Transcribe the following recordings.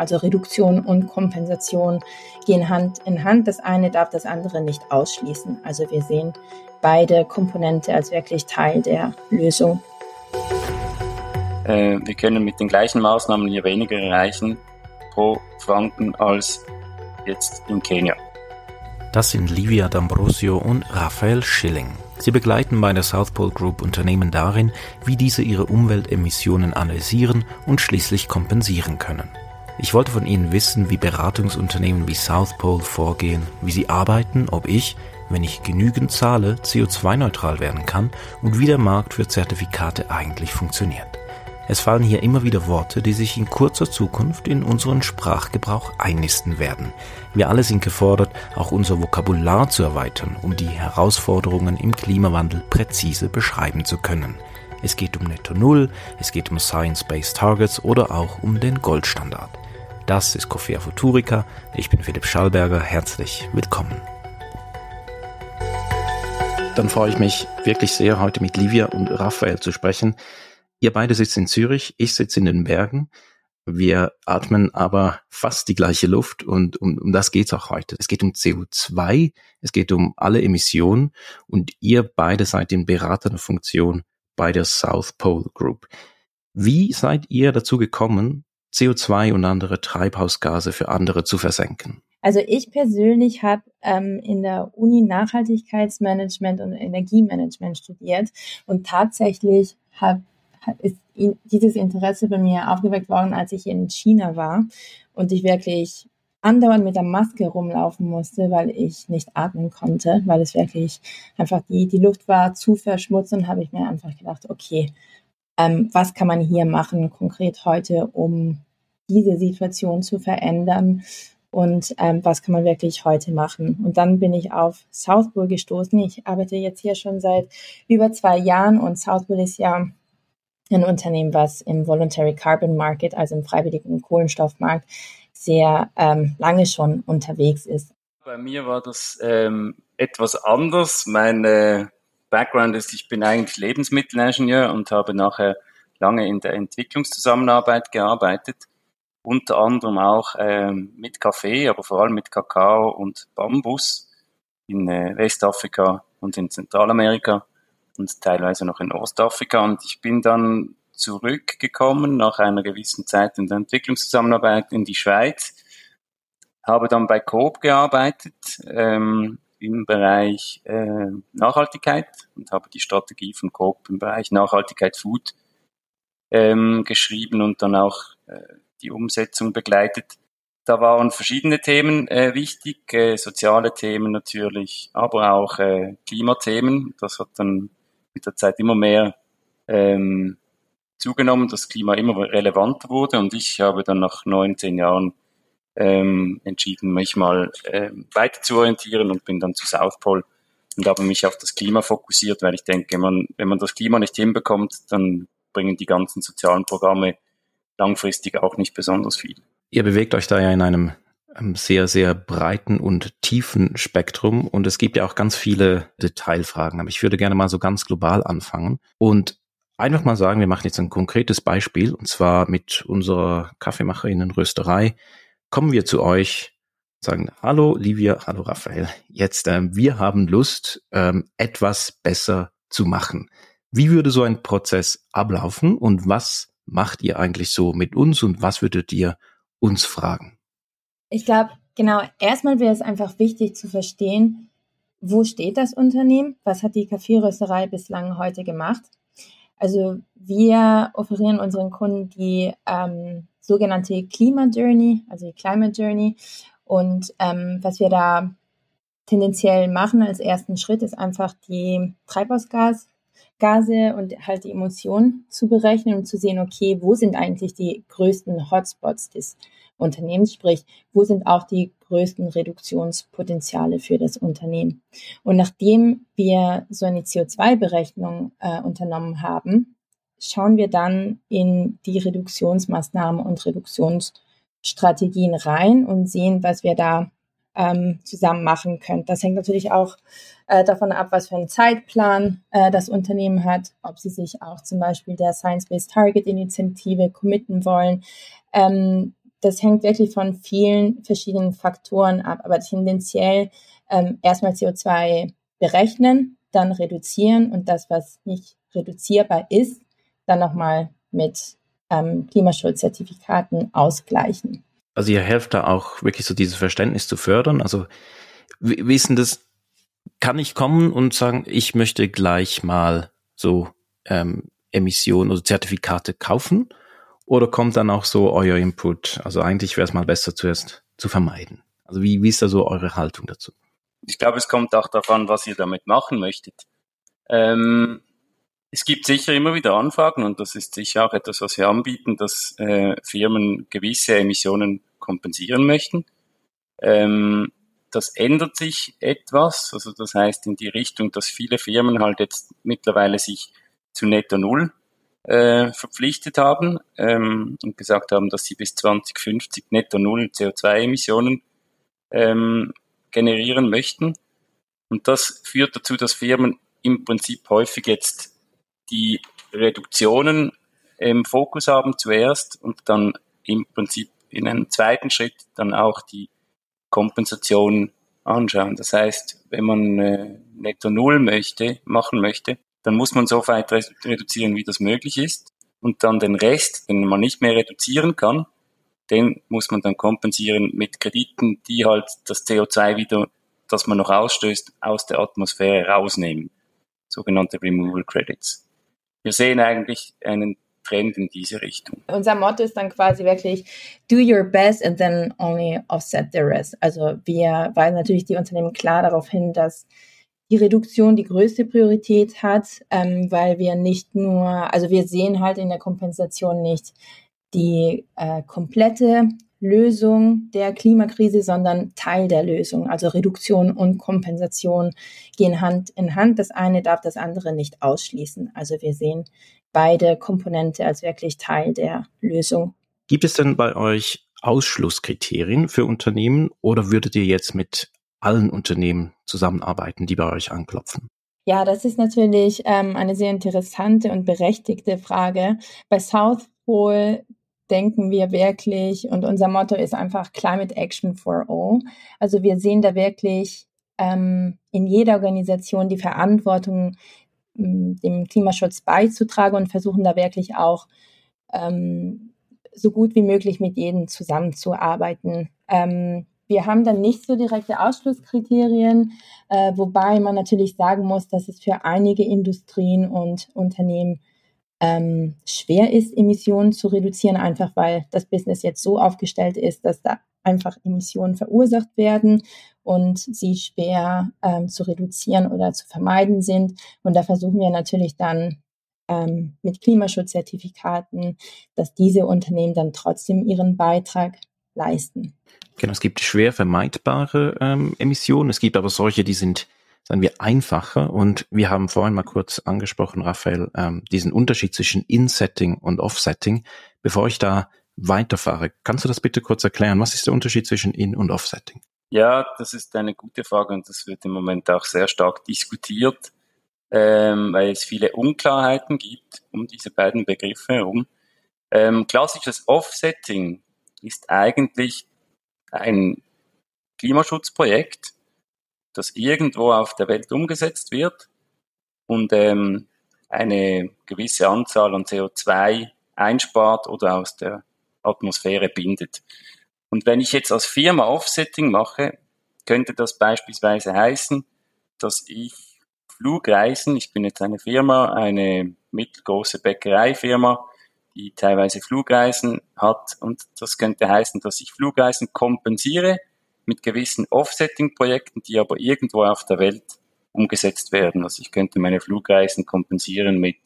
Also Reduktion und Kompensation gehen Hand in Hand. Das eine darf das andere nicht ausschließen. Also wir sehen beide Komponente als wirklich Teil der Lösung. Äh, wir können mit den gleichen Maßnahmen hier weniger erreichen pro Franken als jetzt in Kenia. Das sind Livia D'Ambrosio und Raphael Schilling. Sie begleiten bei der South Pole Group Unternehmen darin, wie diese ihre Umweltemissionen analysieren und schließlich kompensieren können. Ich wollte von Ihnen wissen, wie Beratungsunternehmen wie South Pole vorgehen, wie sie arbeiten, ob ich, wenn ich genügend zahle, CO2-neutral werden kann und wie der Markt für Zertifikate eigentlich funktioniert. Es fallen hier immer wieder Worte, die sich in kurzer Zukunft in unseren Sprachgebrauch einnisten werden. Wir alle sind gefordert, auch unser Vokabular zu erweitern, um die Herausforderungen im Klimawandel präzise beschreiben zu können. Es geht um Netto Null, es geht um Science-Based Targets oder auch um den Goldstandard. Das ist Coffea Futurica. Ich bin Philipp Schallberger. Herzlich willkommen. Dann freue ich mich wirklich sehr, heute mit Livia und Raphael zu sprechen. Ihr beide sitzt in Zürich, ich sitze in den Bergen. Wir atmen aber fast die gleiche Luft und um, um das geht's auch heute. Es geht um CO2, es geht um alle Emissionen und ihr beide seid in beratender Funktion bei der South Pole Group. Wie seid ihr dazu gekommen, CO2 und andere Treibhausgase für andere zu versenken? Also ich persönlich habe ähm, in der Uni Nachhaltigkeitsmanagement und Energiemanagement studiert und tatsächlich habe ist dieses Interesse bei mir aufgeweckt worden, als ich in China war und ich wirklich andauernd mit der Maske rumlaufen musste, weil ich nicht atmen konnte, weil es wirklich einfach die, die Luft war zu verschmutzt und habe ich mir einfach gedacht, okay, ähm, was kann man hier machen, konkret heute, um diese Situation zu verändern und ähm, was kann man wirklich heute machen. Und dann bin ich auf Southpool gestoßen. Ich arbeite jetzt hier schon seit über zwei Jahren und Southpool ist ja ein Unternehmen, was im Voluntary Carbon Market, also im freiwilligen Kohlenstoffmarkt, sehr ähm, lange schon unterwegs ist. Bei mir war das ähm, etwas anders. Mein äh, Background ist, ich bin eigentlich Lebensmittelingenieur und habe nachher lange in der Entwicklungszusammenarbeit gearbeitet. Unter anderem auch ähm, mit Kaffee, aber vor allem mit Kakao und Bambus in äh, Westafrika und in Zentralamerika und teilweise noch in Ostafrika. Und ich bin dann zurückgekommen nach einer gewissen Zeit in der Entwicklungszusammenarbeit in die Schweiz, habe dann bei Coop gearbeitet ähm, im Bereich äh, Nachhaltigkeit und habe die Strategie von Coop im Bereich Nachhaltigkeit Food ähm, geschrieben und dann auch äh, die Umsetzung begleitet. Da waren verschiedene Themen äh, wichtig, äh, soziale Themen natürlich, aber auch äh, Klimathemen. Das hat dann mit der Zeit immer mehr ähm, zugenommen, das Klima immer relevanter wurde und ich habe dann nach neun, zehn Jahren ähm, entschieden, mich mal ähm, weiter zu orientieren und bin dann zu South Pole und habe mich auf das Klima fokussiert, weil ich denke, man, wenn man das Klima nicht hinbekommt, dann bringen die ganzen sozialen Programme langfristig auch nicht besonders viel. Ihr bewegt euch da ja in einem sehr, sehr breiten und tiefen Spektrum und es gibt ja auch ganz viele Detailfragen. Aber ich würde gerne mal so ganz global anfangen und einfach mal sagen, wir machen jetzt ein konkretes Beispiel und zwar mit unserer Kaffeemacherinnen Rösterei. Kommen wir zu euch, sagen Hallo Livia, hallo Raphael. Jetzt, ähm, wir haben Lust, ähm, etwas besser zu machen. Wie würde so ein Prozess ablaufen und was macht ihr eigentlich so mit uns und was würdet ihr uns fragen? Ich glaube, genau, erstmal wäre es einfach wichtig zu verstehen, wo steht das Unternehmen? Was hat die Kaffeerösterei bislang heute gemacht? Also wir offerieren unseren Kunden die ähm, sogenannte Klima Journey, also die Climate Journey. Und ähm, was wir da tendenziell machen als ersten Schritt ist einfach die Treibhausgas Gase und halt die Emissionen zu berechnen und zu sehen, okay, wo sind eigentlich die größten Hotspots des Unternehmens, sprich, wo sind auch die größten Reduktionspotenziale für das Unternehmen. Und nachdem wir so eine CO2-Berechnung äh, unternommen haben, schauen wir dann in die Reduktionsmaßnahmen und Reduktionsstrategien rein und sehen, was wir da ähm, zusammen machen können. Das hängt natürlich auch äh, davon ab, was für einen Zeitplan äh, das Unternehmen hat, ob sie sich auch zum Beispiel der Science-Based Target Initiative committen wollen. Ähm, das hängt wirklich von vielen verschiedenen Faktoren ab, aber tendenziell ähm, erstmal CO2 berechnen, dann reduzieren und das, was nicht reduzierbar ist, dann nochmal mit ähm, Klimaschutzzertifikaten ausgleichen. Also ihr helft da auch wirklich so dieses Verständnis zu fördern. Also wie, ist denn das? Kann ich kommen und sagen, ich möchte gleich mal so ähm, Emissionen oder Zertifikate kaufen? Oder kommt dann auch so euer Input? Also eigentlich wäre es mal besser zuerst zu vermeiden. Also wie, wie ist da so eure Haltung dazu? Ich glaube, es kommt auch davon, was ihr damit machen möchtet. Ähm, es gibt sicher immer wieder Anfragen und das ist sicher auch etwas, was wir anbieten, dass äh, Firmen gewisse Emissionen kompensieren möchten. Ähm, das ändert sich etwas, also das heißt in die Richtung, dass viele Firmen halt jetzt mittlerweile sich zu Netto Null äh, verpflichtet haben ähm, und gesagt haben, dass sie bis 2050 Netto Null CO2-Emissionen ähm, generieren möchten. Und das führt dazu, dass Firmen im Prinzip häufig jetzt die Reduktionen im Fokus haben zuerst und dann im Prinzip in einem zweiten Schritt dann auch die Kompensation anschauen. Das heißt, wenn man äh, netto Null möchte, machen möchte, dann muss man so weit reduzieren, wie das möglich ist. Und dann den Rest, den man nicht mehr reduzieren kann, den muss man dann kompensieren mit Krediten, die halt das CO2 wieder, das man noch ausstößt, aus der Atmosphäre rausnehmen. Sogenannte Removal Credits wir sehen eigentlich einen Trend in diese Richtung. Unser Motto ist dann quasi wirklich do your best and then only offset the rest. Also wir weisen natürlich die Unternehmen klar darauf hin, dass die Reduktion die größte Priorität hat, ähm, weil wir nicht nur, also wir sehen halt in der Kompensation nicht die äh, komplette Lösung der Klimakrise, sondern Teil der Lösung. Also Reduktion und Kompensation gehen Hand in Hand. Das eine darf das andere nicht ausschließen. Also wir sehen beide Komponente als wirklich Teil der Lösung. Gibt es denn bei euch Ausschlusskriterien für Unternehmen oder würdet ihr jetzt mit allen Unternehmen zusammenarbeiten, die bei euch anklopfen? Ja, das ist natürlich ähm, eine sehr interessante und berechtigte Frage. Bei South Pole denken wir wirklich, und unser Motto ist einfach Climate Action for All. Also wir sehen da wirklich ähm, in jeder Organisation die Verantwortung, ähm, dem Klimaschutz beizutragen und versuchen da wirklich auch ähm, so gut wie möglich mit jedem zusammenzuarbeiten. Ähm, wir haben dann nicht so direkte Ausschlusskriterien, äh, wobei man natürlich sagen muss, dass es für einige Industrien und Unternehmen ähm, schwer ist, Emissionen zu reduzieren, einfach weil das Business jetzt so aufgestellt ist, dass da einfach Emissionen verursacht werden und sie schwer ähm, zu reduzieren oder zu vermeiden sind. Und da versuchen wir natürlich dann ähm, mit Klimaschutzzertifikaten, dass diese Unternehmen dann trotzdem ihren Beitrag leisten. Genau, es gibt schwer vermeidbare ähm, Emissionen, es gibt aber solche, die sind sagen wir, einfacher. Und wir haben vorhin mal kurz angesprochen, Raphael, ähm, diesen Unterschied zwischen In-Setting und Off-Setting. Bevor ich da weiterfahre, kannst du das bitte kurz erklären? Was ist der Unterschied zwischen In- und Off-Setting? Ja, das ist eine gute Frage und das wird im Moment auch sehr stark diskutiert, ähm, weil es viele Unklarheiten gibt um diese beiden Begriffe herum. Ähm, klassisches Offsetting ist eigentlich ein Klimaschutzprojekt, das irgendwo auf der Welt umgesetzt wird und ähm, eine gewisse Anzahl an CO2 einspart oder aus der Atmosphäre bindet. Und wenn ich jetzt als Firma Offsetting mache, könnte das beispielsweise heißen, dass ich Flugreisen, ich bin jetzt eine Firma, eine mittelgroße Bäckereifirma, die teilweise Flugreisen hat und das könnte heißen, dass ich Flugreisen kompensiere mit gewissen Offsetting-Projekten, die aber irgendwo auf der Welt umgesetzt werden. Also ich könnte meine Flugreisen kompensieren mit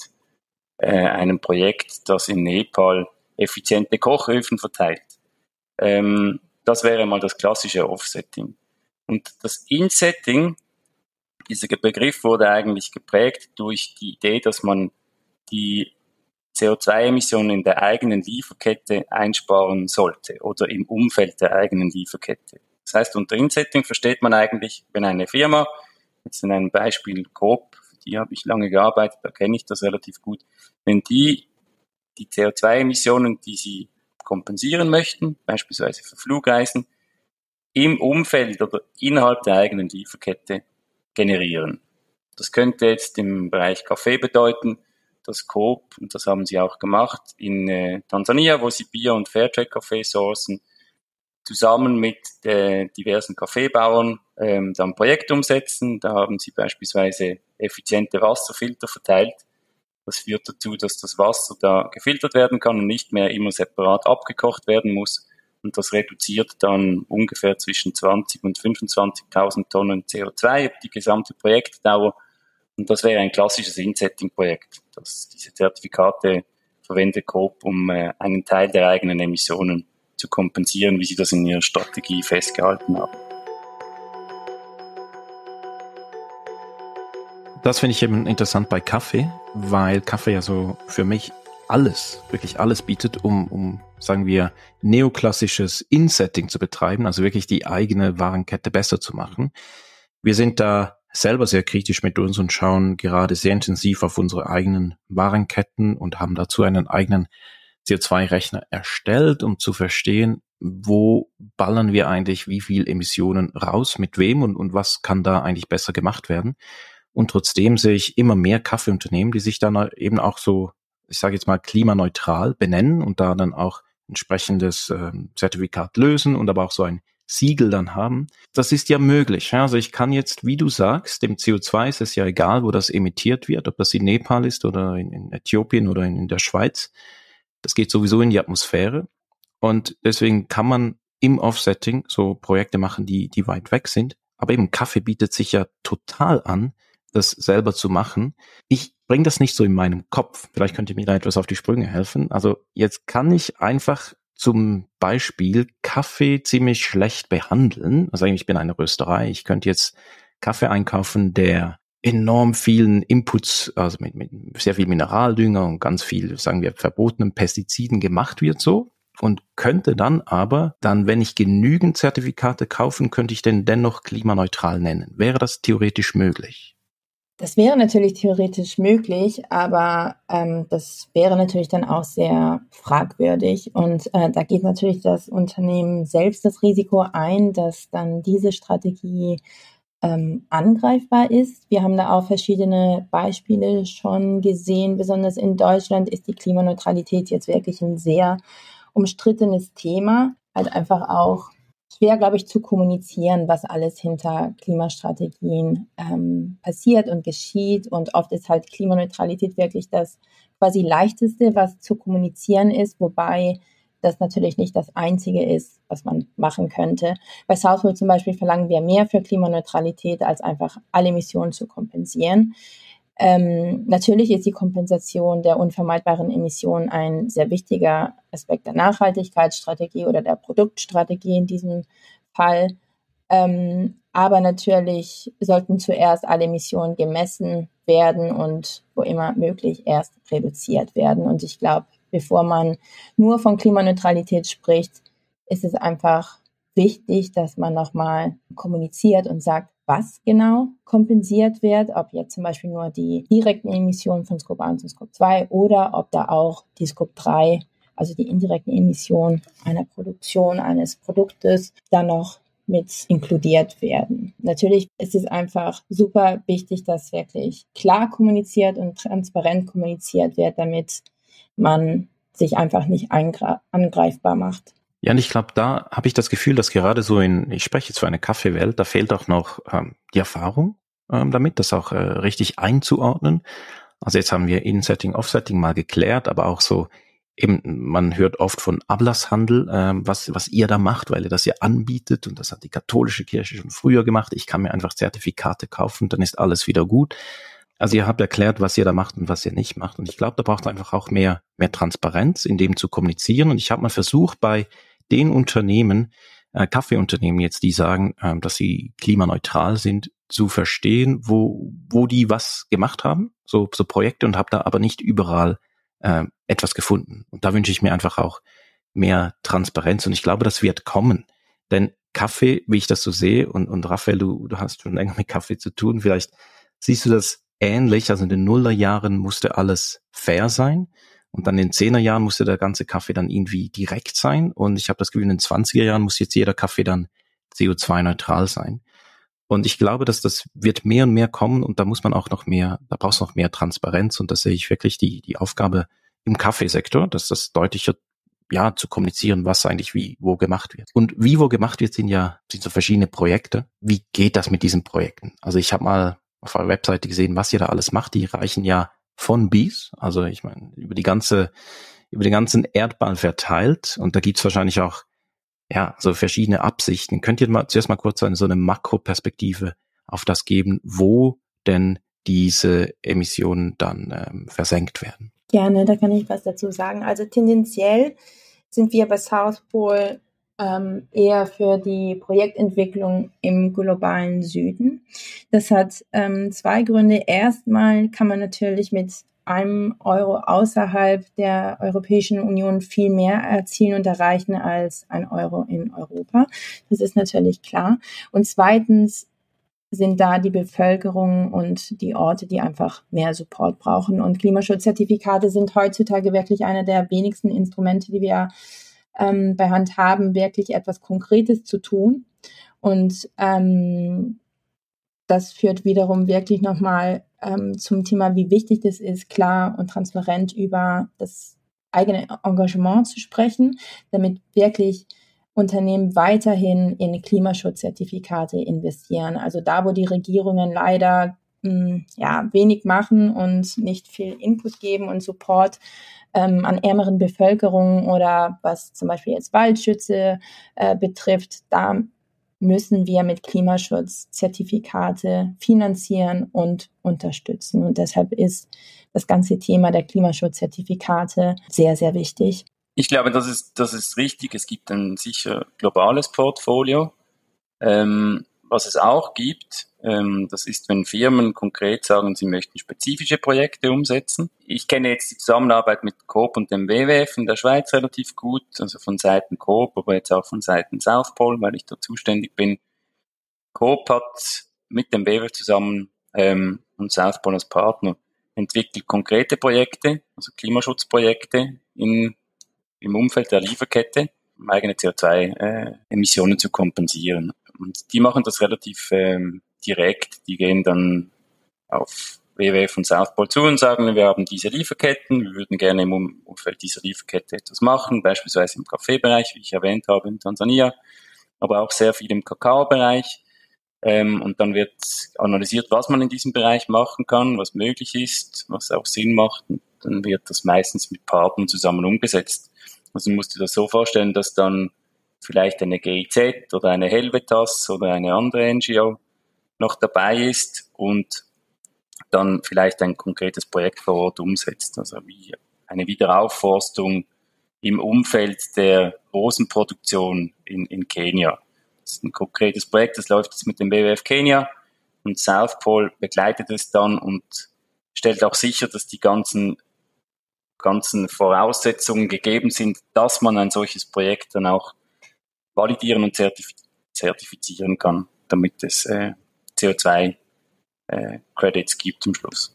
äh, einem Projekt, das in Nepal effiziente Kochöfen verteilt. Ähm, das wäre mal das klassische Offsetting. Und das Insetting, dieser Begriff wurde eigentlich geprägt durch die Idee, dass man die CO2-Emissionen in der eigenen Lieferkette einsparen sollte oder im Umfeld der eigenen Lieferkette. Das heißt, unter Insetting versteht man eigentlich, wenn eine Firma, jetzt in einem Beispiel Coop, für die habe ich lange gearbeitet, da kenne ich das relativ gut, wenn die die CO2-Emissionen, die sie kompensieren möchten, beispielsweise für Flugreisen, im Umfeld oder innerhalb der eigenen Lieferkette generieren. Das könnte jetzt im Bereich Kaffee bedeuten, dass Coop, und das haben sie auch gemacht, in äh, Tansania, wo sie Bier- und Fairtrade-Kaffee sourcen, zusammen mit äh, diversen Kaffeebauern ähm, dann Projekt umsetzen. Da haben sie beispielsweise effiziente Wasserfilter verteilt. Das führt dazu, dass das Wasser da gefiltert werden kann und nicht mehr immer separat abgekocht werden muss. Und das reduziert dann ungefähr zwischen 20 und 25.000 Tonnen CO2 die gesamte Projektdauer. Und das wäre ein klassisches Insetting-Projekt, das diese Zertifikate verwendet Coop, um äh, einen Teil der eigenen Emissionen zu kompensieren, wie sie das in ihrer Strategie festgehalten haben. Das finde ich eben interessant bei Kaffee, weil Kaffee ja so für mich alles, wirklich alles bietet, um, um sagen wir, neoklassisches In-Setting zu betreiben, also wirklich die eigene Warenkette besser zu machen. Wir sind da selber sehr kritisch mit uns und schauen gerade sehr intensiv auf unsere eigenen Warenketten und haben dazu einen eigenen CO2-Rechner erstellt, um zu verstehen, wo ballern wir eigentlich wie viel Emissionen raus, mit wem und, und was kann da eigentlich besser gemacht werden. Und trotzdem sehe ich immer mehr Kaffeeunternehmen, die sich dann eben auch so, ich sage jetzt mal, klimaneutral benennen und da dann auch entsprechendes äh, Zertifikat lösen und aber auch so ein Siegel dann haben. Das ist ja möglich. Also ich kann jetzt, wie du sagst, dem CO2 ist es ja egal, wo das emittiert wird, ob das in Nepal ist oder in, in Äthiopien oder in, in der Schweiz. Das geht sowieso in die Atmosphäre. Und deswegen kann man im Offsetting so Projekte machen, die, die weit weg sind. Aber eben Kaffee bietet sich ja total an, das selber zu machen. Ich bringe das nicht so in meinem Kopf. Vielleicht könnt ihr mir da etwas auf die Sprünge helfen. Also jetzt kann ich einfach zum Beispiel Kaffee ziemlich schlecht behandeln. Also eigentlich bin eine Rösterei. Ich könnte jetzt Kaffee einkaufen, der enorm vielen Inputs, also mit, mit sehr viel Mineraldünger und ganz viel, sagen wir, verbotenen Pestiziden gemacht wird so und könnte dann aber dann, wenn ich genügend Zertifikate kaufen, könnte ich den dennoch klimaneutral nennen. Wäre das theoretisch möglich? Das wäre natürlich theoretisch möglich, aber ähm, das wäre natürlich dann auch sehr fragwürdig. Und äh, da geht natürlich das Unternehmen selbst das Risiko ein, dass dann diese Strategie ähm, angreifbar ist. Wir haben da auch verschiedene Beispiele schon gesehen. Besonders in Deutschland ist die Klimaneutralität jetzt wirklich ein sehr umstrittenes Thema. Halt einfach auch schwer, glaube ich, zu kommunizieren, was alles hinter Klimastrategien ähm, passiert und geschieht. Und oft ist halt Klimaneutralität wirklich das quasi leichteste, was zu kommunizieren ist, wobei das natürlich nicht das Einzige ist, was man machen könnte. Bei Southwood zum Beispiel verlangen wir mehr für Klimaneutralität, als einfach alle Emissionen zu kompensieren. Ähm, natürlich ist die Kompensation der unvermeidbaren Emissionen ein sehr wichtiger Aspekt der Nachhaltigkeitsstrategie oder der Produktstrategie in diesem Fall. Ähm, aber natürlich sollten zuerst alle Emissionen gemessen werden und wo immer möglich erst reduziert werden. Und ich glaube, bevor man nur von Klimaneutralität spricht, ist es einfach wichtig, dass man nochmal kommuniziert und sagt, was genau kompensiert wird, ob jetzt zum Beispiel nur die direkten Emissionen von Scope 1 und Scope 2 oder ob da auch die Scope 3, also die indirekten Emissionen einer Produktion eines Produktes, dann noch mit inkludiert werden. Natürlich ist es einfach super wichtig, dass wirklich klar kommuniziert und transparent kommuniziert wird, damit man sich einfach nicht angreifbar macht. Ja, und ich glaube, da habe ich das Gefühl, dass gerade so in, ich spreche jetzt für eine Kaffeewelt, da fehlt auch noch ähm, die Erfahrung ähm, damit, das auch äh, richtig einzuordnen. Also jetzt haben wir In-Setting, Off-Setting mal geklärt, aber auch so eben, man hört oft von Ablasshandel, ähm, was, was ihr da macht, weil ihr das ja anbietet und das hat die katholische Kirche schon früher gemacht. Ich kann mir einfach Zertifikate kaufen, dann ist alles wieder gut. Also ihr habt erklärt, was ihr da macht und was ihr nicht macht. Und ich glaube, da braucht einfach auch mehr, mehr Transparenz, in dem zu kommunizieren. Und ich habe mal versucht, bei den Unternehmen, äh, Kaffeeunternehmen jetzt, die sagen, äh, dass sie klimaneutral sind, zu verstehen, wo, wo die was gemacht haben, so, so Projekte und habe da aber nicht überall äh, etwas gefunden. Und da wünsche ich mir einfach auch mehr Transparenz und ich glaube, das wird kommen. Denn Kaffee, wie ich das so sehe, und, und Raphael, du, du hast schon länger mit Kaffee zu tun, vielleicht siehst du das ähnlich. Also in den Nullerjahren musste alles fair sein. Und dann in 10er Jahren musste der ganze Kaffee dann irgendwie direkt sein. Und ich habe das Gefühl, in den 20er Jahren muss jetzt jeder Kaffee dann CO2-neutral sein. Und ich glaube, dass das wird mehr und mehr kommen und da muss man auch noch mehr, da brauchst du noch mehr Transparenz und da sehe ich wirklich die, die Aufgabe im Kaffeesektor, dass das deutlicher ja, zu kommunizieren, was eigentlich wie, wo gemacht wird. Und wie wo gemacht wird, sind ja, sind so verschiedene Projekte. Wie geht das mit diesen Projekten? Also ich habe mal auf eurer Webseite gesehen, was ihr da alles macht. Die reichen ja von Bees, also ich meine, über die ganze, über den ganzen Erdball verteilt. Und da gibt's wahrscheinlich auch, ja, so verschiedene Absichten. Könnt ihr mal zuerst mal kurz eine, so eine Makroperspektive auf das geben, wo denn diese Emissionen dann ähm, versenkt werden? Gerne, da kann ich was dazu sagen. Also tendenziell sind wir bei South Pole ähm, eher für die Projektentwicklung im globalen Süden. Das hat ähm, zwei Gründe. Erstmal kann man natürlich mit einem Euro außerhalb der Europäischen Union viel mehr erzielen und erreichen als ein Euro in Europa. Das ist natürlich klar. Und zweitens sind da die Bevölkerung und die Orte, die einfach mehr Support brauchen. Und Klimaschutzzertifikate sind heutzutage wirklich einer der wenigsten Instrumente, die wir ähm, bei Hand haben, wirklich etwas Konkretes zu tun. Und ähm, das führt wiederum wirklich nochmal ähm, zum Thema, wie wichtig das ist, klar und transparent über das eigene Engagement zu sprechen, damit wirklich Unternehmen weiterhin in Klimaschutzzertifikate investieren. Also da, wo die Regierungen leider mh, hm, ja, wenig machen und nicht viel Input geben und Support ähm, an ärmeren Bevölkerungen oder was zum Beispiel jetzt Waldschütze äh, betrifft, da müssen wir mit Klimaschutzzertifikate finanzieren und unterstützen. Und deshalb ist das ganze Thema der Klimaschutzzertifikate sehr, sehr wichtig. Ich glaube, das ist, das ist richtig. Es gibt ein sicher globales Portfolio. Ähm, was es auch gibt, ähm, das ist, wenn Firmen konkret sagen, sie möchten spezifische Projekte umsetzen. Ich kenne jetzt die Zusammenarbeit mit Coop und dem WWF in der Schweiz relativ gut, also von Seiten Coop, aber jetzt auch von Seiten South Pole, weil ich da zuständig bin. Coop hat mit dem WWF zusammen ähm, und South Pole als Partner entwickelt konkrete Projekte, also Klimaschutzprojekte in im Umfeld der Lieferkette, um eigene CO2-Emissionen äh, zu kompensieren. Und die machen das relativ ähm, direkt. Die gehen dann auf WWF und South Pole zu und sagen, wir haben diese Lieferketten, wir würden gerne im Umfeld dieser Lieferkette etwas machen, beispielsweise im Kaffeebereich, wie ich erwähnt habe, in Tansania, aber auch sehr viel im Kakaobereich. Ähm, und dann wird analysiert, was man in diesem Bereich machen kann, was möglich ist, was auch Sinn macht. Und dann wird das meistens mit Partnern zusammen umgesetzt. Also musst du das so vorstellen, dass dann vielleicht eine GIZ oder eine Helvetas oder eine andere NGO noch dabei ist und dann vielleicht ein konkretes Projekt vor Ort umsetzt. Also wie eine Wiederaufforstung im Umfeld der Rosenproduktion in, in Kenia. Das ist ein konkretes Projekt, das läuft jetzt mit dem WWF Kenia und South Pole begleitet es dann und stellt auch sicher, dass die ganzen ganzen Voraussetzungen gegeben sind, dass man ein solches Projekt dann auch validieren und zertif zertifizieren kann, damit es äh, CO2-Credits äh, gibt zum Schluss.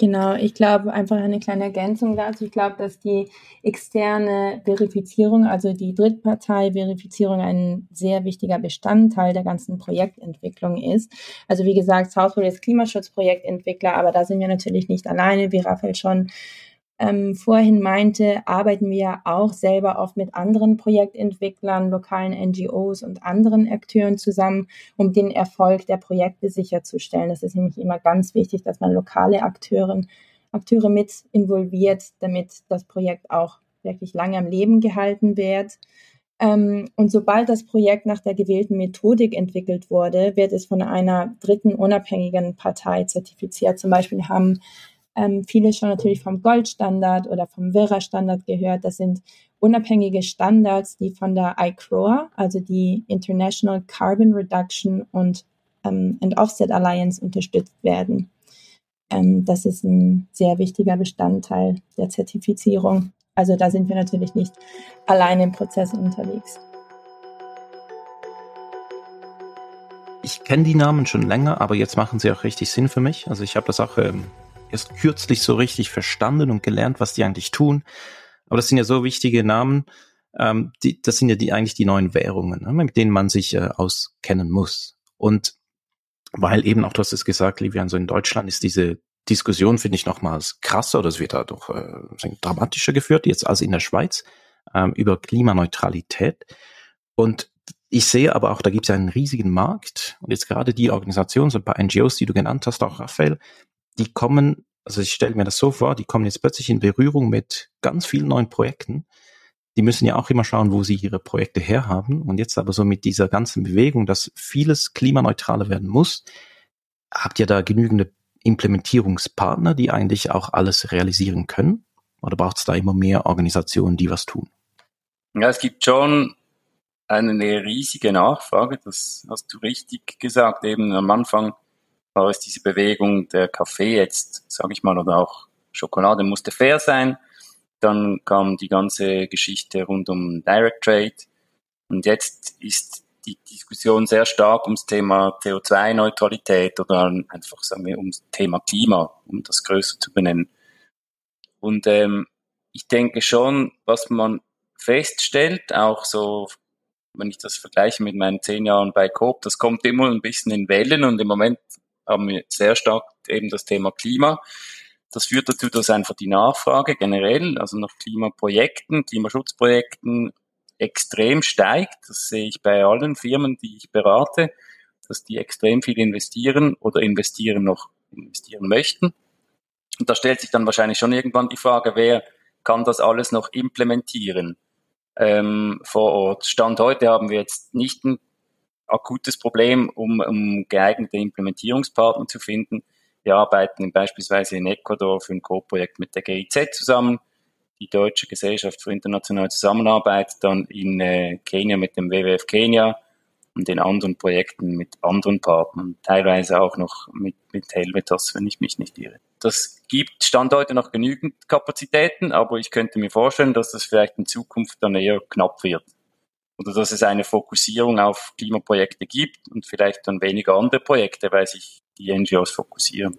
Genau, ich glaube einfach eine kleine Ergänzung dazu. Ich glaube, dass die externe Verifizierung, also die Drittpartei-Verifizierung ein sehr wichtiger Bestandteil der ganzen Projektentwicklung ist. Also wie gesagt, Southwood ist Klimaschutzprojektentwickler, aber da sind wir natürlich nicht alleine, wie Raphael schon ähm, vorhin meinte, arbeiten wir auch selber oft mit anderen Projektentwicklern, lokalen NGOs und anderen Akteuren zusammen, um den Erfolg der Projekte sicherzustellen. Das ist nämlich immer ganz wichtig, dass man lokale Akteure, Akteure mit involviert, damit das Projekt auch wirklich lange am Leben gehalten wird. Ähm, und sobald das Projekt nach der gewählten Methodik entwickelt wurde, wird es von einer dritten unabhängigen Partei zertifiziert. Zum Beispiel haben ähm, viele schon natürlich vom Goldstandard oder vom Vera-Standard gehört. Das sind unabhängige Standards, die von der ICROA, also die International Carbon Reduction und, ähm, and Offset Alliance, unterstützt werden. Ähm, das ist ein sehr wichtiger Bestandteil der Zertifizierung. Also da sind wir natürlich nicht alleine im Prozess unterwegs. Ich kenne die Namen schon länger, aber jetzt machen sie auch richtig Sinn für mich. Also ich habe das auch ähm, erst kürzlich so richtig verstanden und gelernt, was die eigentlich tun. Aber das sind ja so wichtige Namen. Ähm, die, das sind ja die eigentlich die neuen Währungen, ne, mit denen man sich äh, auskennen muss. Und weil eben auch, du hast es gesagt, Livian, so in Deutschland ist diese Diskussion, finde ich, nochmals krasser oder es wird da doch äh, dramatischer geführt, jetzt als in der Schweiz, ähm, über Klimaneutralität. Und ich sehe aber auch, da gibt es einen riesigen Markt und jetzt gerade die Organisationen, so ein paar NGOs, die du genannt hast, auch Raphael, die kommen, also ich stelle mir das so vor, die kommen jetzt plötzlich in Berührung mit ganz vielen neuen Projekten. Die müssen ja auch immer schauen, wo sie ihre Projekte herhaben. Und jetzt aber so mit dieser ganzen Bewegung, dass vieles klimaneutraler werden muss, habt ihr da genügende Implementierungspartner, die eigentlich auch alles realisieren können? Oder braucht es da immer mehr Organisationen, die was tun? Ja, es gibt schon eine riesige Nachfrage, das hast du richtig gesagt. Eben am Anfang war es diese Bewegung, der Kaffee jetzt, sage ich mal, oder auch Schokolade musste fair sein. Dann kam die ganze Geschichte rund um Direct Trade. Und jetzt ist die Diskussion sehr stark ums Thema CO2-Neutralität oder einfach sagen wir ums Thema Klima, um das größer zu benennen. Und ähm, ich denke schon, was man feststellt, auch so wenn ich das vergleiche mit meinen zehn Jahren bei Coop, das kommt immer ein bisschen in Wellen und im Moment haben wir sehr stark eben das Thema Klima. Das führt dazu, dass einfach die Nachfrage generell, also nach Klimaprojekten, Klimaschutzprojekten extrem steigt. Das sehe ich bei allen Firmen, die ich berate, dass die extrem viel investieren oder investieren noch investieren möchten. Und da stellt sich dann wahrscheinlich schon irgendwann die Frage, wer kann das alles noch implementieren? ähm, vor Ort. Stand heute haben wir jetzt nicht ein akutes Problem, um, um geeignete Implementierungspartner zu finden. Wir arbeiten beispielsweise in Ecuador für ein Co-Projekt mit der GIZ zusammen, die Deutsche Gesellschaft für internationale Zusammenarbeit, dann in äh, Kenia mit dem WWF Kenia und in anderen Projekten mit anderen Partnern, teilweise auch noch mit, mit Helvetas, wenn ich mich nicht irre. Das gibt Stand heute noch genügend Kapazitäten, aber ich könnte mir vorstellen, dass das vielleicht in Zukunft dann eher knapp wird. Oder dass es eine Fokussierung auf Klimaprojekte gibt und vielleicht dann weniger andere Projekte, weil sich die NGOs fokussieren.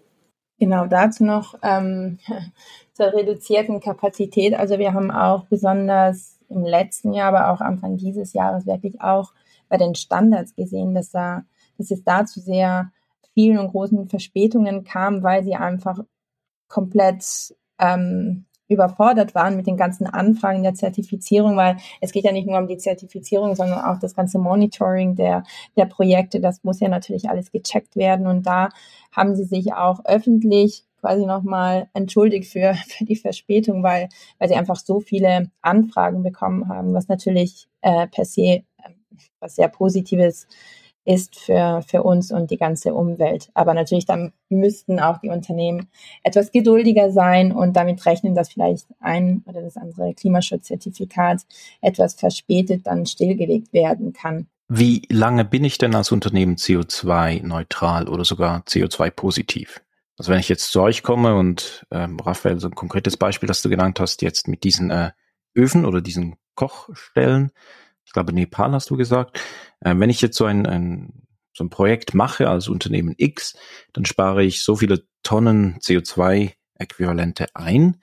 Genau, dazu noch ähm, zur reduzierten Kapazität. Also wir haben auch besonders im letzten Jahr, aber auch Anfang dieses Jahres wirklich auch bei den Standards gesehen, dass, da, dass es da zu sehr vielen und großen Verspätungen kam, weil sie einfach komplett ähm, überfordert waren mit den ganzen Anfragen der Zertifizierung, weil es geht ja nicht nur um die Zertifizierung, sondern auch das ganze Monitoring der, der Projekte. Das muss ja natürlich alles gecheckt werden. Und da haben sie sich auch öffentlich quasi nochmal entschuldigt für, für die Verspätung, weil, weil sie einfach so viele Anfragen bekommen haben, was natürlich äh, per se was sehr Positives ist für, für uns und die ganze Umwelt. Aber natürlich, dann müssten auch die Unternehmen etwas geduldiger sein und damit rechnen, dass vielleicht ein oder das andere Klimaschutzzertifikat etwas verspätet dann stillgelegt werden kann. Wie lange bin ich denn als Unternehmen CO2-neutral oder sogar CO2-positiv? Also wenn ich jetzt zu euch komme und ähm, Raphael, so ein konkretes Beispiel, das du genannt hast, jetzt mit diesen äh, Öfen oder diesen Kochstellen, ich glaube Nepal hast du gesagt, äh, wenn ich jetzt so ein, ein, so ein Projekt mache als Unternehmen X, dann spare ich so viele Tonnen CO2-Äquivalente ein,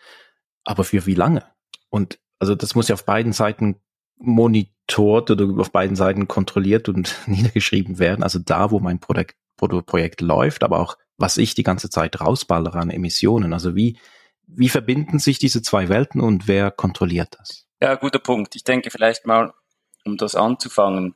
aber für wie lange? Und also das muss ja auf beiden Seiten monitort oder auf beiden Seiten kontrolliert und niedergeschrieben werden. Also da, wo mein Projekt, Projekt läuft, aber auch was ich die ganze Zeit rausballere an Emissionen. Also wie, wie verbinden sich diese zwei Welten und wer kontrolliert das? Ja, guter Punkt. Ich denke vielleicht mal um das anzufangen.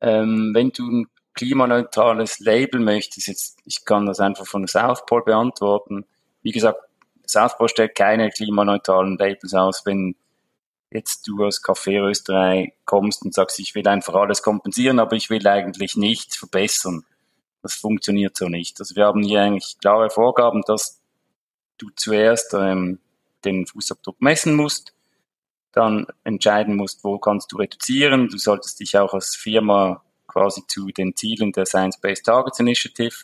Ähm, wenn du ein klimaneutrales Label möchtest, jetzt, ich kann das einfach von Southpol beantworten. Wie gesagt, Southpol stellt keine klimaneutralen Labels aus. Wenn jetzt du aus Kaffeerösterei kommst und sagst, ich will einfach alles kompensieren, aber ich will eigentlich nichts verbessern. Das funktioniert so nicht. Also wir haben hier eigentlich klare Vorgaben, dass du zuerst ähm, den Fußabdruck messen musst, dann entscheiden musst, wo kannst du reduzieren. Du solltest dich auch als Firma quasi zu den Zielen der Science-Based Targets Initiative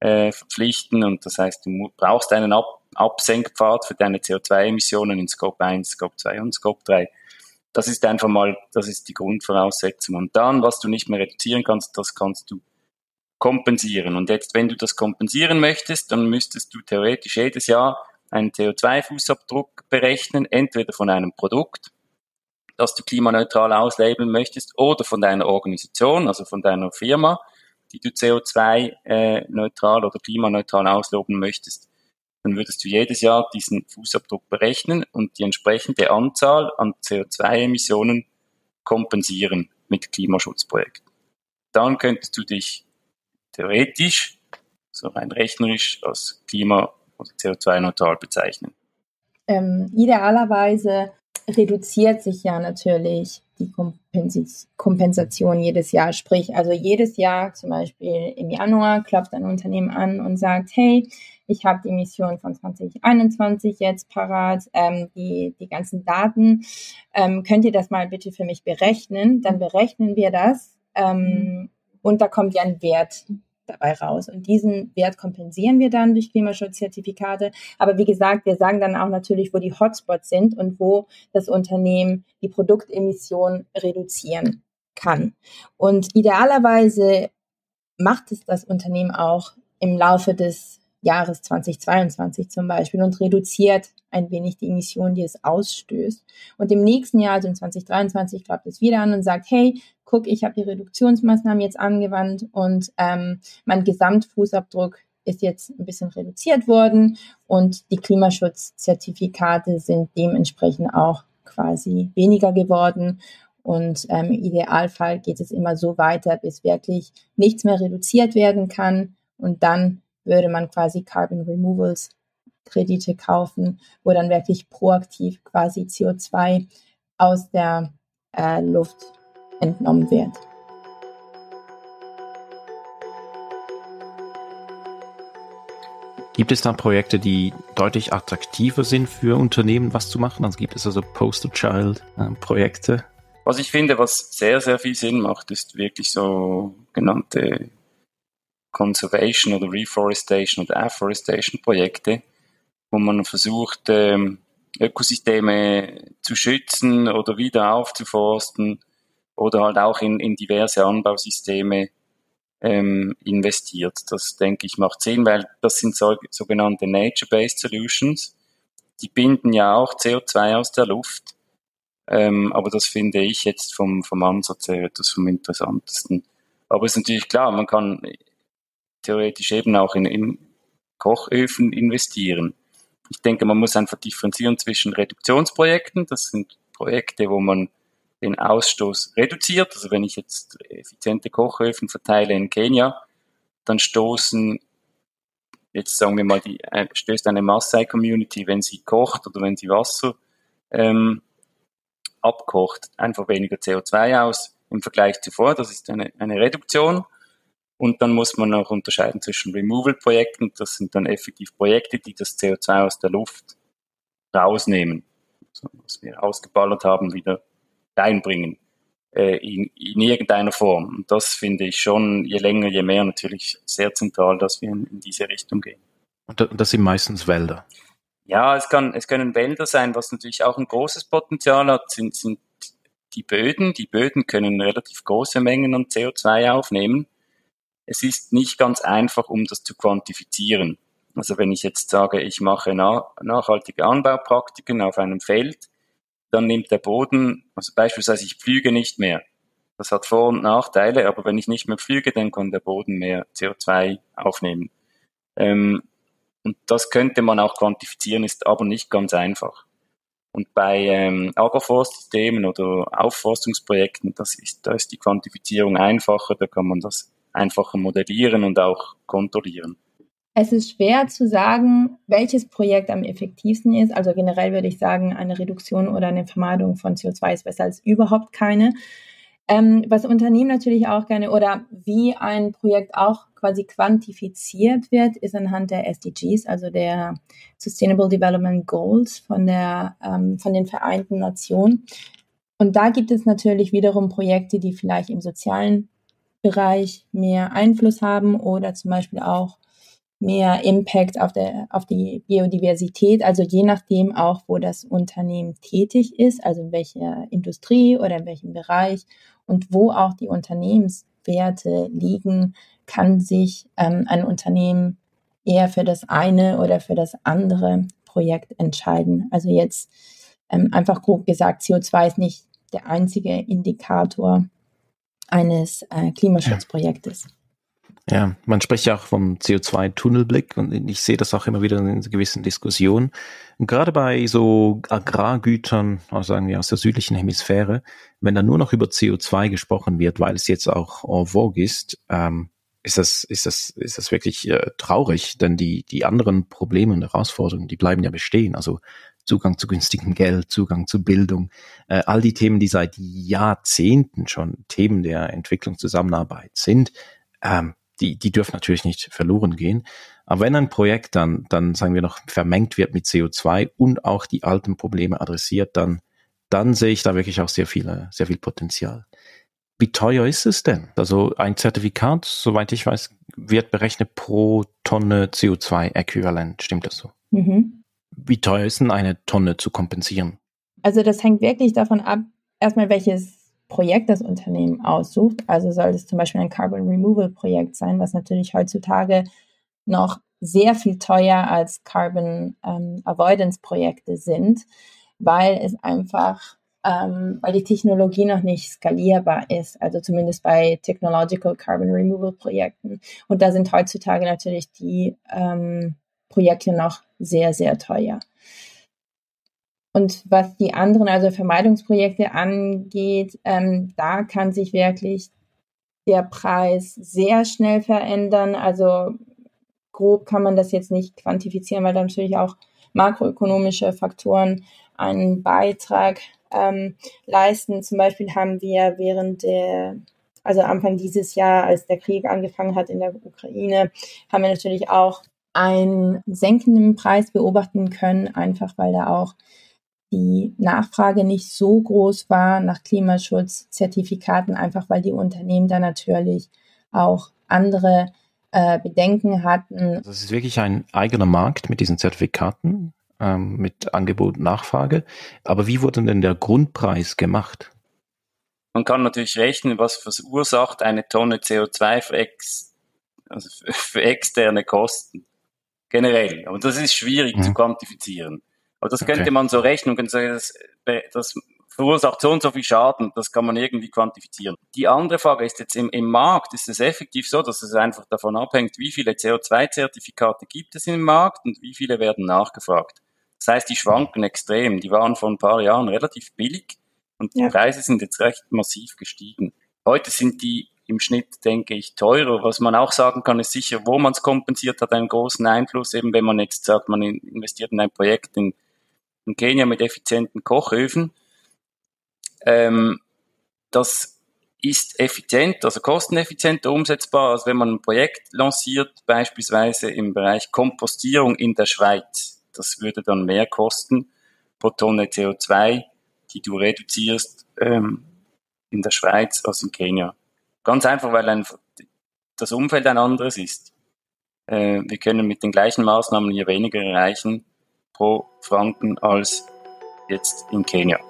äh, verpflichten. Und das heißt, du brauchst einen Ab Absenkpfad für deine CO2-Emissionen in Scope 1, Scope 2 und Scope 3. Das ist einfach mal, das ist die Grundvoraussetzung. Und dann, was du nicht mehr reduzieren kannst, das kannst du kompensieren. Und jetzt, wenn du das kompensieren möchtest, dann müsstest du theoretisch jedes Jahr einen CO2-Fußabdruck berechnen, entweder von einem Produkt, das du klimaneutral auslabeln möchtest, oder von deiner Organisation, also von deiner Firma, die du CO2-neutral äh, oder klimaneutral ausloben möchtest. Dann würdest du jedes Jahr diesen Fußabdruck berechnen und die entsprechende Anzahl an CO2-Emissionen kompensieren mit Klimaschutzprojekten. Dann könntest du dich theoretisch, so rein rechnerisch, als Klima- oder CO2-neutral bezeichnen. Ähm, idealerweise reduziert sich ja natürlich die Kompensation jedes Jahr. Sprich, also jedes Jahr, zum Beispiel im Januar, klopft ein Unternehmen an und sagt, hey, ich habe die Emissionen von 2021 jetzt parat, ähm, die, die ganzen Daten. Ähm, könnt ihr das mal bitte für mich berechnen? Dann berechnen wir das ähm, und da kommt ja ein Wert dabei raus. Und diesen Wert kompensieren wir dann durch Klimaschutzzertifikate. Aber wie gesagt, wir sagen dann auch natürlich, wo die Hotspots sind und wo das Unternehmen die Produktemission reduzieren kann. Und idealerweise macht es das Unternehmen auch im Laufe des Jahres 2022 zum Beispiel und reduziert ein wenig die Emissionen, die es ausstößt. Und im nächsten Jahr, also in 2023, klappt es wieder an und sagt, hey, guck, ich habe die Reduktionsmaßnahmen jetzt angewandt und ähm, mein Gesamtfußabdruck ist jetzt ein bisschen reduziert worden und die Klimaschutzzertifikate sind dementsprechend auch quasi weniger geworden. Und ähm, im Idealfall geht es immer so weiter, bis wirklich nichts mehr reduziert werden kann. Und dann würde man quasi Carbon Removals Kredite kaufen, wo dann wirklich proaktiv quasi CO2 aus der äh, Luft entnommen wird. Gibt es da Projekte, die deutlich attraktiver sind für Unternehmen, was zu machen? Also gibt es also Poster Child äh, Projekte? Was ich finde, was sehr, sehr viel Sinn macht, ist wirklich so genannte Conservation oder Reforestation oder Afforestation Projekte, wo man versucht, ähm, Ökosysteme zu schützen oder wieder aufzuforsten oder halt auch in, in diverse Anbausysteme ähm, investiert. Das denke ich macht Sinn, weil das sind so, sogenannte Nature-Based Solutions. Die binden ja auch CO2 aus der Luft. Ähm, aber das finde ich jetzt vom, vom Ansatz her etwas vom interessantesten. Aber es ist natürlich klar, man kann theoretisch eben auch in, in Kochöfen investieren. Ich denke, man muss einfach differenzieren zwischen Reduktionsprojekten. Das sind Projekte, wo man den Ausstoß reduziert. Also wenn ich jetzt effiziente Kochöfen verteile in Kenia, dann stoßen jetzt sagen wir mal, die äh, stößt eine Maasai-Community, wenn sie kocht oder wenn sie Wasser ähm, abkocht, einfach weniger CO2 aus im Vergleich zuvor. Das ist eine, eine Reduktion. Und dann muss man auch unterscheiden zwischen Removal-Projekten. Das sind dann effektiv Projekte, die das CO2 aus der Luft rausnehmen. Also, was wir ausgeballert haben, wieder reinbringen. Äh, in, in irgendeiner Form. Und das finde ich schon, je länger, je mehr natürlich sehr zentral, dass wir in, in diese Richtung gehen. Und das sind meistens Wälder. Ja, es kann, es können Wälder sein, was natürlich auch ein großes Potenzial hat, sind, sind die Böden. Die Böden können relativ große Mengen an CO2 aufnehmen es ist nicht ganz einfach, um das zu quantifizieren. Also wenn ich jetzt sage, ich mache nachhaltige Anbaupraktiken auf einem Feld, dann nimmt der Boden, also beispielsweise ich pflüge nicht mehr. Das hat Vor- und Nachteile, aber wenn ich nicht mehr pflüge, dann kann der Boden mehr CO2 aufnehmen. Ähm, und das könnte man auch quantifizieren, ist aber nicht ganz einfach. Und bei ähm, Agroforstsystemen oder Aufforstungsprojekten, das ist, da ist die Quantifizierung einfacher, da kann man das einfacher modellieren und auch kontrollieren. Es ist schwer zu sagen, welches Projekt am effektivsten ist. Also generell würde ich sagen, eine Reduktion oder eine Vermeidung von CO2 ist besser als überhaupt keine. Ähm, was Unternehmen natürlich auch gerne oder wie ein Projekt auch quasi quantifiziert wird, ist anhand der SDGs, also der Sustainable Development Goals von der ähm, von den Vereinten Nationen. Und da gibt es natürlich wiederum Projekte, die vielleicht im sozialen Bereich mehr Einfluss haben oder zum Beispiel auch mehr Impact auf, der, auf die Biodiversität, also je nachdem auch, wo das Unternehmen tätig ist, also in welcher Industrie oder in welchem Bereich und wo auch die Unternehmens Werte liegen, kann sich ähm, ein Unternehmen eher für das eine oder für das andere Projekt entscheiden. Also jetzt ähm, einfach grob gesagt, CO2 ist nicht der einzige Indikator eines äh, Klimaschutzprojektes. Ja, man spricht ja auch vom CO2-Tunnelblick und ich sehe das auch immer wieder in gewissen Diskussionen. Und gerade bei so Agrargütern, also sagen wir aus der südlichen Hemisphäre, wenn da nur noch über CO2 gesprochen wird, weil es jetzt auch en vogue ist, ähm, ist das, ist das, ist das wirklich äh, traurig, denn die, die anderen Probleme und Herausforderungen, die bleiben ja bestehen. Also Zugang zu günstigem Geld, Zugang zu Bildung, äh, all die Themen, die seit Jahrzehnten schon Themen der Entwicklungszusammenarbeit sind, ähm, die, die dürfen natürlich nicht verloren gehen. Aber wenn ein Projekt dann, dann sagen wir noch, vermengt wird mit CO2 und auch die alten Probleme adressiert, dann, dann sehe ich da wirklich auch sehr viel, sehr viel Potenzial. Wie teuer ist es denn? Also ein Zertifikat, soweit ich weiß, wird berechnet pro Tonne CO2-Äquivalent. Stimmt das so? Mhm. Wie teuer ist denn eine Tonne zu kompensieren? Also das hängt wirklich davon ab, erstmal welches Projekt das Unternehmen aussucht. Also soll es zum Beispiel ein Carbon Removal Projekt sein, was natürlich heutzutage noch sehr viel teuer als Carbon ähm, Avoidance Projekte sind, weil es einfach, ähm, weil die Technologie noch nicht skalierbar ist, also zumindest bei Technological Carbon Removal Projekten. Und da sind heutzutage natürlich die ähm, Projekte noch sehr, sehr teuer. Und was die anderen, also Vermeidungsprojekte angeht, ähm, da kann sich wirklich der Preis sehr schnell verändern. Also grob kann man das jetzt nicht quantifizieren, weil da natürlich auch makroökonomische Faktoren einen Beitrag ähm, leisten. Zum Beispiel haben wir während der, also Anfang dieses Jahr, als der Krieg angefangen hat in der Ukraine, haben wir natürlich auch einen senkenden Preis beobachten können, einfach weil da auch die Nachfrage nicht so groß war nach Klimaschutzzertifikaten, einfach weil die Unternehmen da natürlich auch andere äh, Bedenken hatten. Das ist wirklich ein eigener Markt mit diesen Zertifikaten, ähm, mit Angebot und Nachfrage. Aber wie wurde denn der Grundpreis gemacht? Man kann natürlich rechnen, was verursacht eine Tonne CO2 für, ex, also für externe Kosten generell. Aber das ist schwierig mhm. zu quantifizieren. Aber das könnte okay. man so rechnen und sagen, das, das verursacht so und so viel Schaden, das kann man irgendwie quantifizieren. Die andere Frage ist jetzt im, im Markt, ist es effektiv so, dass es einfach davon abhängt, wie viele CO2-Zertifikate gibt es im Markt und wie viele werden nachgefragt. Das heißt, die schwanken extrem. Die waren vor ein paar Jahren relativ billig und die ja. Preise sind jetzt recht massiv gestiegen. Heute sind die im Schnitt, denke ich, teurer. Was man auch sagen kann, ist sicher, wo man es kompensiert, hat einen großen Einfluss. Eben wenn man jetzt sagt, man investiert in ein Projekt in in Kenia mit effizienten Kochöfen. Ähm, das ist effizient, also kosteneffizient umsetzbar, als wenn man ein Projekt lanciert, beispielsweise im Bereich Kompostierung in der Schweiz. Das würde dann mehr kosten pro Tonne CO2, die du reduzierst ähm, in der Schweiz als in Kenia. Ganz einfach, weil ein, das Umfeld ein anderes ist. Äh, wir können mit den gleichen Maßnahmen hier weniger erreichen pro Franken als jetzt in Kenia.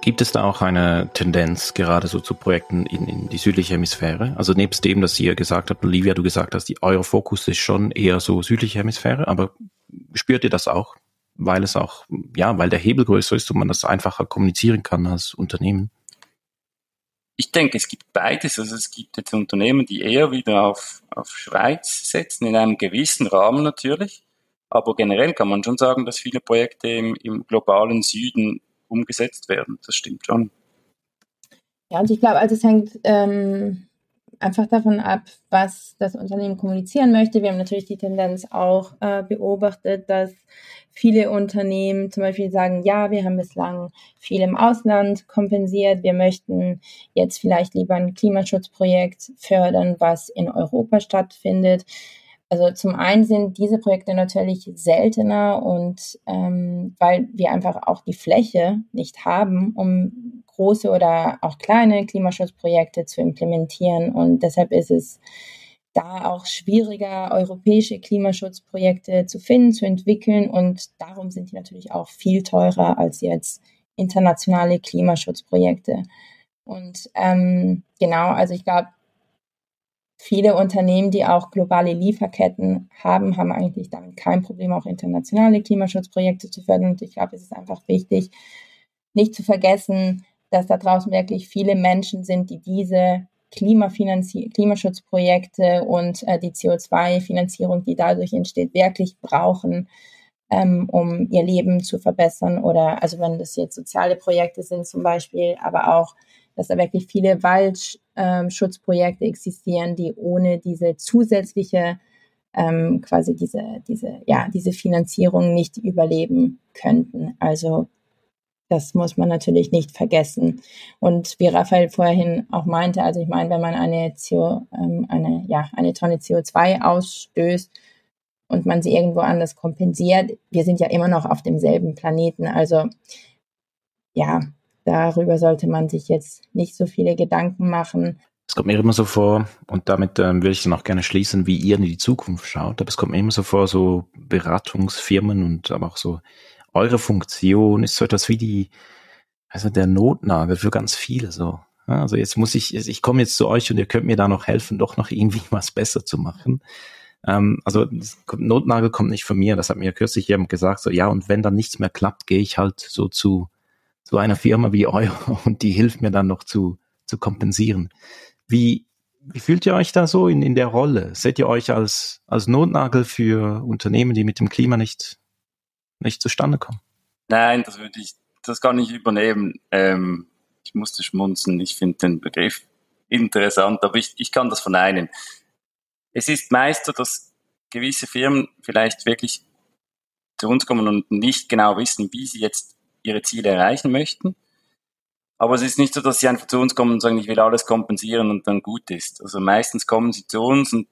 Gibt es da auch eine Tendenz gerade so zu Projekten in, in die südliche Hemisphäre? Also nebst dem, dass ihr gesagt habt, Olivia, du gesagt hast, die, euer Fokus ist schon eher so südliche Hemisphäre, aber spürt ihr das auch? Weil es auch, ja, weil der Hebel größer ist und man das einfacher kommunizieren kann als Unternehmen? Ich denke, es gibt beides. Also es gibt jetzt Unternehmen, die eher wieder auf, auf Schweiz setzen, in einem gewissen Rahmen natürlich. Aber generell kann man schon sagen, dass viele Projekte im, im globalen Süden umgesetzt werden. Das stimmt schon. Ja, und ich glaube, also es hängt ähm, einfach davon ab, was das Unternehmen kommunizieren möchte. Wir haben natürlich die Tendenz auch äh, beobachtet, dass viele Unternehmen zum Beispiel sagen, ja, wir haben bislang viel im Ausland kompensiert, wir möchten jetzt vielleicht lieber ein Klimaschutzprojekt fördern, was in Europa stattfindet. Also zum einen sind diese Projekte natürlich seltener und ähm, weil wir einfach auch die Fläche nicht haben, um große oder auch kleine Klimaschutzprojekte zu implementieren. Und deshalb ist es da auch schwieriger, europäische Klimaschutzprojekte zu finden, zu entwickeln. Und darum sind die natürlich auch viel teurer als jetzt internationale Klimaschutzprojekte. Und ähm, genau, also ich glaube, viele Unternehmen, die auch globale Lieferketten haben, haben eigentlich damit kein Problem, auch internationale Klimaschutzprojekte zu fördern. Und ich glaube, es ist einfach wichtig, nicht zu vergessen, dass da draußen wirklich viele Menschen sind, die diese Klimaschutzprojekte und äh, die CO2-Finanzierung, die dadurch entsteht, wirklich brauchen, ähm, um ihr Leben zu verbessern. Oder also wenn das jetzt soziale Projekte sind zum Beispiel, aber auch, dass da wirklich viele Waldschutzprojekte ähm, existieren, die ohne diese zusätzliche ähm, quasi diese, diese, ja, diese Finanzierung nicht überleben könnten. Also das muss man natürlich nicht vergessen. Und wie Raphael vorhin auch meinte, also ich meine, wenn man eine, CO, ähm, eine, ja, eine Tonne CO2 ausstößt und man sie irgendwo anders kompensiert, wir sind ja immer noch auf demselben Planeten. Also ja, darüber sollte man sich jetzt nicht so viele Gedanken machen. Es kommt mir immer so vor, und damit ähm, würde ich dann auch gerne schließen, wie ihr in die Zukunft schaut. Aber es kommt mir immer so vor, so Beratungsfirmen und aber auch so eure Funktion ist so etwas wie die, also der Notnagel für ganz viele so. Also jetzt muss ich, ich komme jetzt zu euch und ihr könnt mir da noch helfen, doch noch irgendwie was besser zu machen. Ähm, also Notnagel kommt nicht von mir, das hat mir kürzlich jemand gesagt, so ja, und wenn dann nichts mehr klappt, gehe ich halt so zu, zu einer Firma wie euer und die hilft mir dann noch zu, zu kompensieren. Wie, wie fühlt ihr euch da so in, in der Rolle? Seht ihr euch als, als Notnagel für Unternehmen, die mit dem Klima nicht nicht zustande kommen. Nein, das würde ich, das kann ich übernehmen. Ähm, ich musste schmunzen. Ich finde den Begriff interessant, aber ich, ich kann das verneinen. Es ist meist so, dass gewisse Firmen vielleicht wirklich zu uns kommen und nicht genau wissen, wie sie jetzt ihre Ziele erreichen möchten. Aber es ist nicht so, dass sie einfach zu uns kommen und sagen, ich will alles kompensieren und dann gut ist. Also meistens kommen sie zu uns und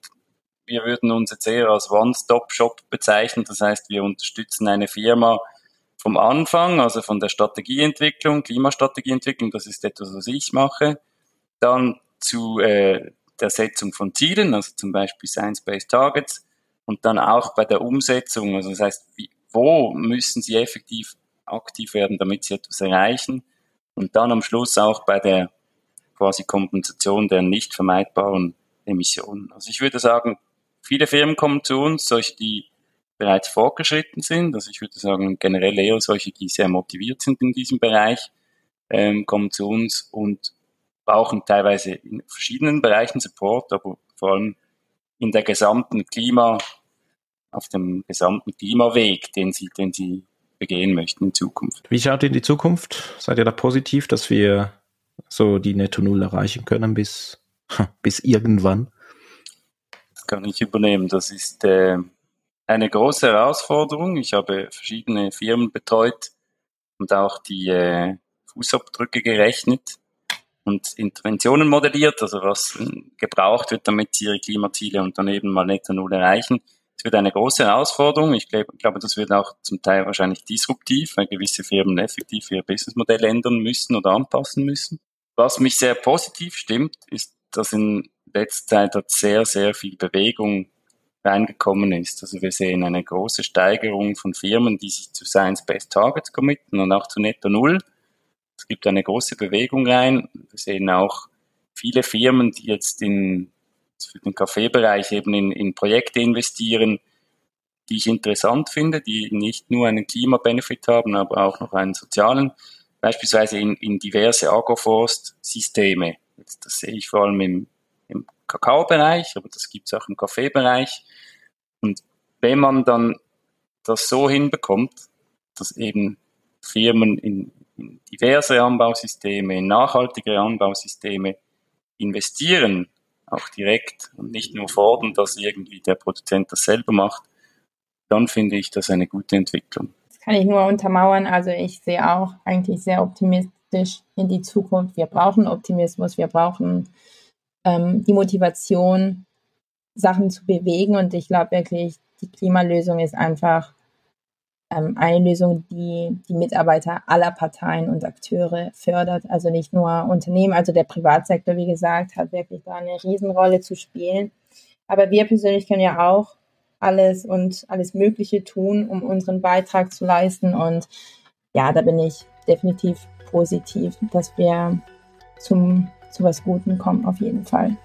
wir würden uns jetzt eher als One-Stop-Shop bezeichnen. Das heißt, wir unterstützen eine Firma vom Anfang, also von der Strategieentwicklung, Klimastrategieentwicklung, das ist etwas, was ich mache. Dann zu äh, der Setzung von Zielen, also zum Beispiel Science-Based Targets. Und dann auch bei der Umsetzung, also das heißt, wie, wo müssen sie effektiv aktiv werden, damit sie etwas erreichen. Und dann am Schluss auch bei der quasi Kompensation der nicht vermeidbaren Emissionen. Also ich würde sagen, Viele Firmen kommen zu uns, solche, die bereits fortgeschritten sind. Also ich würde sagen, generell eher solche, die sehr motiviert sind in diesem Bereich, ähm, kommen zu uns und brauchen teilweise in verschiedenen Bereichen Support, aber vor allem in der gesamten Klima, auf dem gesamten Klimaweg, den sie, den sie begehen möchten in Zukunft. Wie schaut in die Zukunft? Seid ihr da positiv, dass wir so die Netto Null erreichen können bis, bis irgendwann? Kann ich übernehmen. Das ist äh, eine große Herausforderung. Ich habe verschiedene Firmen betreut und auch die äh, Fußabdrücke gerechnet und Interventionen modelliert, also was gebraucht wird, damit sie ihre Klimaziele und daneben mal netto null erreichen. Es wird eine große Herausforderung. Ich glaube, glaube, das wird auch zum Teil wahrscheinlich disruptiv, weil gewisse Firmen effektiv ihr Businessmodell ändern müssen oder anpassen müssen. Was mich sehr positiv stimmt, ist, dass in letzter Zeit hat sehr, sehr viel Bewegung reingekommen ist. Also wir sehen eine große Steigerung von Firmen, die sich zu Science-Based Targets committen und auch zu Netto Null. Es gibt eine große Bewegung rein. Wir sehen auch viele Firmen, die jetzt in, für den Kaffeebereich eben in, in Projekte investieren, die ich interessant finde, die nicht nur einen Klimabenefit haben, aber auch noch einen sozialen, beispielsweise in, in diverse Agroforst-Systeme. Das sehe ich vor allem im Kakaobereich, aber das gibt es auch im Kaffeebereich. Und wenn man dann das so hinbekommt, dass eben Firmen in, in diverse Anbausysteme, in nachhaltige Anbausysteme investieren, auch direkt und nicht nur fordern, dass irgendwie der Produzent das selber macht, dann finde ich das eine gute Entwicklung. Das kann ich nur untermauern. Also ich sehe auch eigentlich sehr optimistisch in die Zukunft. Wir brauchen Optimismus, wir brauchen ähm, die Motivation, Sachen zu bewegen. Und ich glaube wirklich, die Klimalösung ist einfach ähm, eine Lösung, die die Mitarbeiter aller Parteien und Akteure fördert. Also nicht nur Unternehmen, also der Privatsektor, wie gesagt, hat wirklich da eine Riesenrolle zu spielen. Aber wir persönlich können ja auch alles und alles Mögliche tun, um unseren Beitrag zu leisten. Und ja, da bin ich definitiv positiv, dass wir zum, zu was Gutem kommen, auf jeden Fall.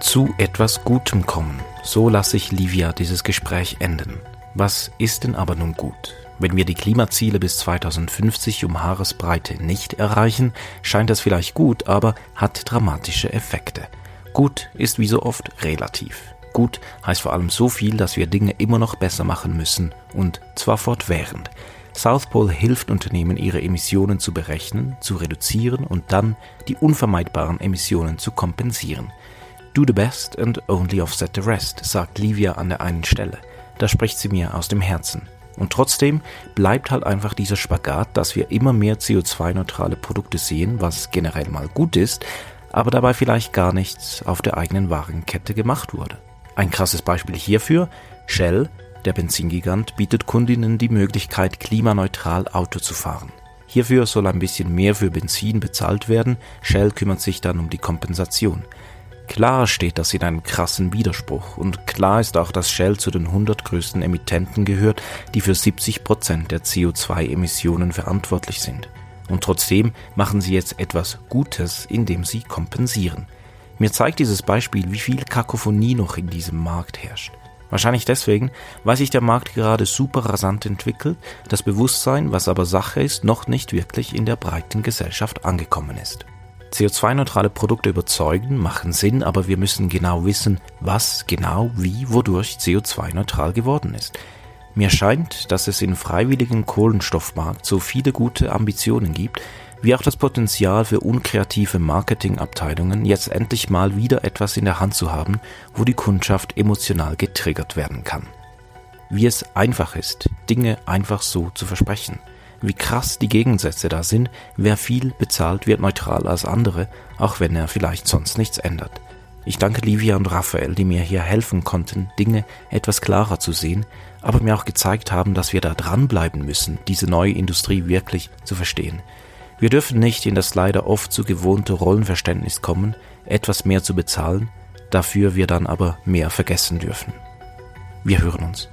Zu etwas Gutem kommen. So lasse ich Livia dieses Gespräch enden. Was ist denn aber nun gut? Wenn wir die Klimaziele bis 2050 um Haaresbreite nicht erreichen, scheint das vielleicht gut, aber hat dramatische Effekte. Gut ist wie so oft relativ. Gut heißt vor allem so viel, dass wir Dinge immer noch besser machen müssen und zwar fortwährend. South Pole hilft Unternehmen, ihre Emissionen zu berechnen, zu reduzieren und dann die unvermeidbaren Emissionen zu kompensieren. Do the best and only offset the rest, sagt Livia an der einen Stelle. Da spricht sie mir aus dem Herzen. Und trotzdem bleibt halt einfach dieser Spagat, dass wir immer mehr CO2-neutrale Produkte sehen, was generell mal gut ist, aber dabei vielleicht gar nichts auf der eigenen Warenkette gemacht wurde. Ein krasses Beispiel hierfür, Shell der Benzingigant bietet Kundinnen die Möglichkeit, klimaneutral Auto zu fahren. Hierfür soll ein bisschen mehr für Benzin bezahlt werden, Shell kümmert sich dann um die Kompensation. Klar steht das in einem krassen Widerspruch und klar ist auch, dass Shell zu den 100 größten Emittenten gehört, die für 70 Prozent der CO2-Emissionen verantwortlich sind. Und trotzdem machen sie jetzt etwas Gutes, indem sie kompensieren. Mir zeigt dieses Beispiel, wie viel Kakophonie noch in diesem Markt herrscht. Wahrscheinlich deswegen, weil sich der Markt gerade super rasant entwickelt, das Bewusstsein, was aber Sache ist, noch nicht wirklich in der breiten Gesellschaft angekommen ist. CO2-neutrale Produkte überzeugen, machen Sinn, aber wir müssen genau wissen, was genau, wie, wodurch CO2-neutral geworden ist. Mir scheint, dass es im freiwilligen Kohlenstoffmarkt so viele gute Ambitionen gibt, wie auch das Potenzial für unkreative Marketingabteilungen, jetzt endlich mal wieder etwas in der Hand zu haben, wo die Kundschaft emotional getriggert werden kann. Wie es einfach ist, Dinge einfach so zu versprechen. Wie krass die Gegensätze da sind, wer viel bezahlt, wird neutral als andere, auch wenn er vielleicht sonst nichts ändert. Ich danke Livia und Raphael, die mir hier helfen konnten, Dinge etwas klarer zu sehen, aber mir auch gezeigt haben, dass wir da dranbleiben müssen, diese neue Industrie wirklich zu verstehen. Wir dürfen nicht in das leider oft zu gewohnte Rollenverständnis kommen, etwas mehr zu bezahlen, dafür wir dann aber mehr vergessen dürfen. Wir hören uns.